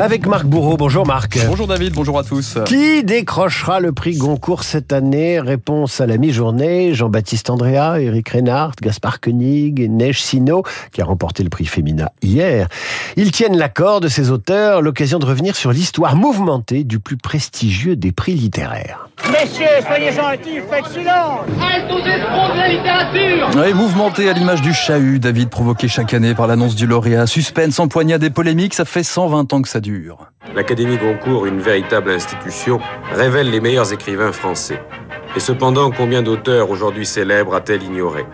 Avec Marc Bourreau. Bonjour Marc. Bonjour David, bonjour à tous. Qui décrochera le prix Goncourt cette année? Réponse à la mi-journée. Jean-Baptiste Andrea, Eric Reinhardt, Gaspard Koenig et Neige Sino, qui a remporté le prix Femina hier. Ils tiennent l'accord de ces auteurs, l'occasion de revenir sur l'histoire mouvementée du plus prestigieux des prix littéraires. Messieurs, soyez gentils, faites silence Halte aux escrocs de la littérature Oui, mouvementé à l'image du chahut, David, provoqué chaque année par l'annonce du lauréat. Suspense, empoignade et polémiques, ça fait 120 ans que ça dure. L'Académie Goncourt, une véritable institution, révèle les meilleurs écrivains français. Et cependant, combien d'auteurs aujourd'hui célèbres a-t-elle ignoré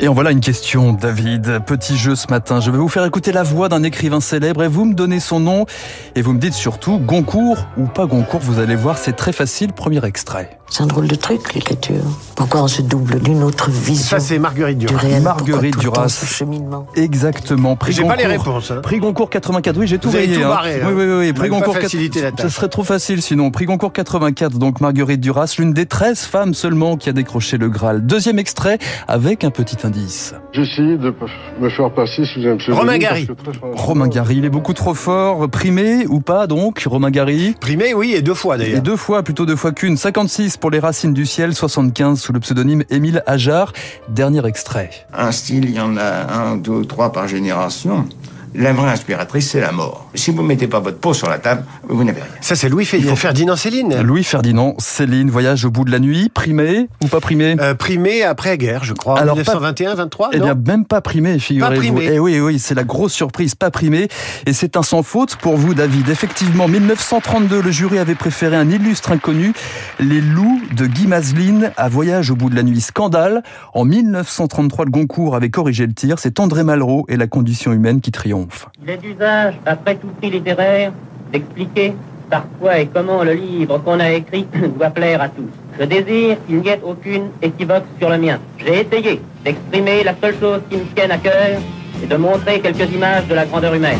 Et en voilà une question, David. Petit jeu ce matin. Je vais vous faire écouter la voix d'un écrivain célèbre et vous me donnez son nom. Et vous me dites surtout Goncourt ou pas Goncourt. Vous allez voir, c'est très facile. Premier extrait. C'est un drôle de truc, l'écriture. Pourquoi on se double d'une autre vision Ça, c'est Marguerite du Duras. réel Marguerite Duras. ce cheminement Exactement. Prix J'ai pas les Goncourt. réponses. hein. Prix Goncourt 84, oui, j'ai tout rayé, tout hein. barré, hein. Oui, oui, oui, Prix Goncourt faciliter la Ça tâche. serait trop facile sinon. Prix Goncourt 84, donc Marguerite Duras, l'une des 13 femmes seulement qui a décroché le Graal. Deuxième extrait avec un petit indice. J'essayais de me faire passer sous un pseudonyme. Romain Gary. Romain Gary, il est beaucoup trop fort. Primé ou pas donc, Romain Gary? Primé, oui, et deux fois et d'ailleurs. deux fois, plutôt deux fois qu'une. 56 pour les Racines du Ciel, 75 le pseudonyme Émile Ajar. Dernier extrait. Un style, il y en a un, deux, trois par génération. La vraie inspiratrice, c'est la mort. Si vous ne mettez pas votre peau sur la table, vous n'avez rien. Ça, c'est Louis Ferdinand, Ferdinand Céline. Louis Ferdinand, Céline, voyage au bout de la nuit. Primé ou pas primé Euh, primé après-guerre, je crois. Alors, 1921, 23, Eh bien, même pas primé, figurez-vous. primé. Eh oui, oui, c'est la grosse surprise, pas primé. Et c'est un sans faute pour vous, David. Effectivement, 1932, le jury avait préféré un illustre inconnu, Les Loups de Guy Mazeline à Voyage au bout de la nuit. Scandale. En 1933, le Goncourt avait corrigé le tir. C'est André Malraux et la condition humaine qui triomphe. Il est d'usage, après tout prix littéraire, d'expliquer par quoi et comment le livre qu'on a écrit doit plaire à tous. Je désire qu'il n'y ait aucune équivoque sur le mien. J'ai essayé d'exprimer la seule chose qui me tienne à cœur et de montrer quelques images de la grandeur humaine.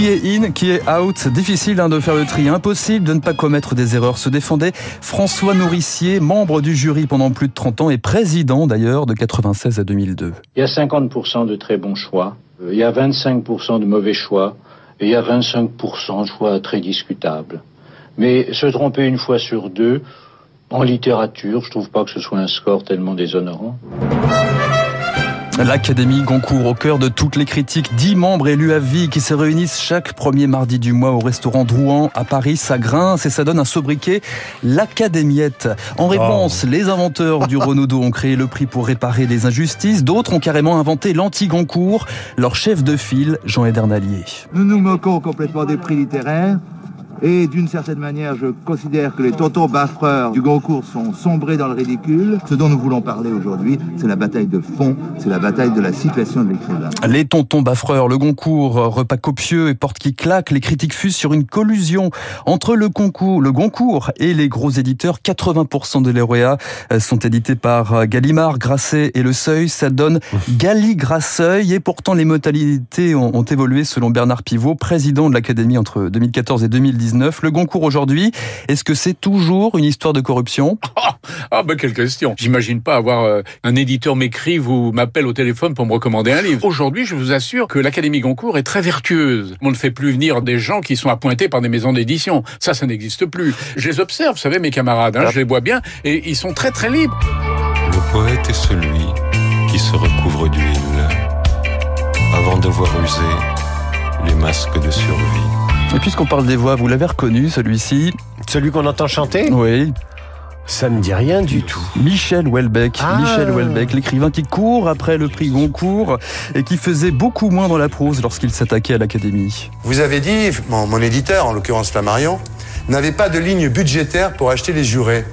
Qui est in, qui est out Difficile hein, de faire le tri, impossible de ne pas commettre des erreurs. Se défendait François Nourricier, membre du jury pendant plus de 30 ans et président d'ailleurs de 96 à 2002. Il y a 50% de très bons choix, il y a 25% de mauvais choix, et il y a 25% de choix très discutables. Mais se tromper une fois sur deux, en littérature, je trouve pas que ce soit un score tellement déshonorant. L'Académie Goncourt au cœur de toutes les critiques, 10 membres élus à vie qui se réunissent chaque premier mardi du mois au restaurant Drouan à Paris, ça grince et ça donne un sobriquet, l'Académiette. En réponse, les inventeurs du Renaudot ont créé le prix pour réparer les injustices, d'autres ont carrément inventé l'anti-Goncourt, leur chef de file, Jean Edernalier. Nous nous moquons complètement des prix littéraires. Et d'une certaine manière, je considère que les tontons baffreurs du Goncourt sont sombrés dans le ridicule. Ce dont nous voulons parler aujourd'hui, c'est la bataille de fond, c'est la bataille de la situation de l'écrivain. Les tontons baffreurs, le Goncourt, repas copieux et porte qui claque, les critiques fusent sur une collusion entre le concours, le Goncourt et les gros éditeurs. 80% des lauréats euh, sont édités par euh, Gallimard, Grasset et Le Seuil. Ça donne Gali Grasseuil et pourtant les modalités ont, ont évolué selon Bernard Pivot, président de l'Académie entre 2014 et 2019. Le Goncourt aujourd'hui, est-ce que c'est toujours une histoire de corruption? Ah bah quelle question. J'imagine pas avoir euh, un éditeur m'écrive ou m'appelle au téléphone pour me recommander un livre. Aujourd'hui, je vous assure que l'Académie Goncourt est très vertueuse. On ne fait plus venir des gens qui sont appointés par des maisons d'édition. Ça, ça n'existe plus. Je les observe, vous savez, mes camarades, hein, je les vois bien, et ils sont très très libres. Le poète est celui qui se recouvre d'huile avant d'avoir usé les masques de survie. Et puisqu'on parle des voix, vous l'avez reconnu celui-ci Celui qu'on entend chanter Oui. Ça me dit rien du tout. Michel Houellebecq, Ah. Michel Houellebecq, l'écrivain qui court après le prix Goncourt et qui faisait beaucoup moins dans la prose lorsqu'il s'attaquait à l'Académie. Vous avez dit, mon, mon éditeur, en l'occurrence Flammarion, n'avait pas de ligne budgétaire pour acheter les jurés.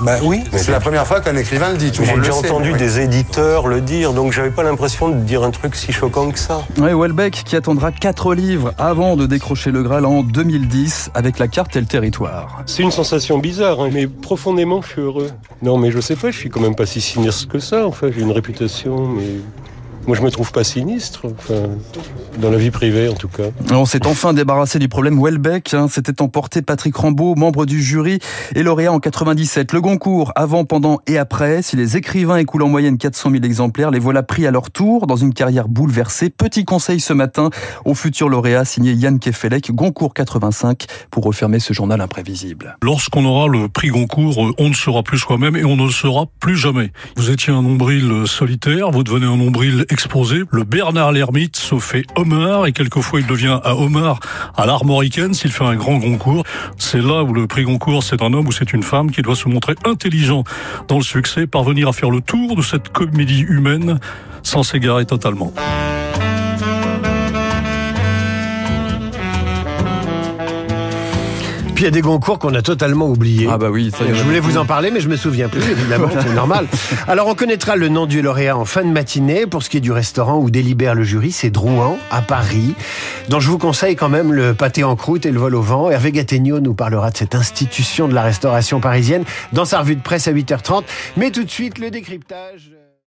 Bah oui. C'est la première fois qu'un écrivain le dit. J'ai déjà sait, entendu oui. des éditeurs le dire, donc j'avais pas l'impression de dire un truc si choquant que ça. Ouais, Houellebecq qui attendra quatre livres avant de décrocher le Graal en 2010 avec la carte et le territoire. C'est une sensation bizarre, hein, mais profondément, je suis heureux. Non, mais je sais pas, je suis quand même pas si sinistre que ça. Enfin, j'ai une réputation, mais Moi, je me trouve pas sinistre, enfin, dans la vie privée en tout cas. On s'est enfin débarrassé du problème Welbeck. Hein. C'était emporté Patrick Rambaud, membre du jury et lauréat en 97. Le Goncourt, avant, pendant et après. Si les écrivains écoulent en moyenne 400 000 exemplaires, les voilà pris à leur tour dans une carrière bouleversée. Petit conseil ce matin au futur lauréat signé Yann Kefelec, Goncourt 85, pour refermer ce journal imprévisible. Lorsqu'on aura le prix Goncourt, on ne sera plus soi-même et on ne le sera plus jamais. Vous étiez un nombril solitaire, vous devenez un nombril Le Bernard l'ermite se fait homard et quelquefois il devient un homard à l'armoricaine s'il fait un grand Goncourt. C'est là où le prix Goncourt, c'est un homme ou c'est une femme qui doit se montrer intelligent dans le succès, parvenir à faire le tour de cette comédie humaine sans s'égarer totalement. Puis il y a des Goncourt qu'on a totalement oubliés. Ah bah oui, ça y est. Je voulais vous en parler, mais je me souviens plus, évidemment, c'est normal. Alors on connaîtra le nom du lauréat en fin de matinée. Pour ce qui est du restaurant où délibère le jury, c'est Drouan, à Paris, dont je vous conseille quand même le pâté en croûte et le vol au vent. Hervé Gattegno nous parlera de cette institution de la restauration parisienne dans sa revue de presse à 8h30. Mais tout de suite, le décryptage.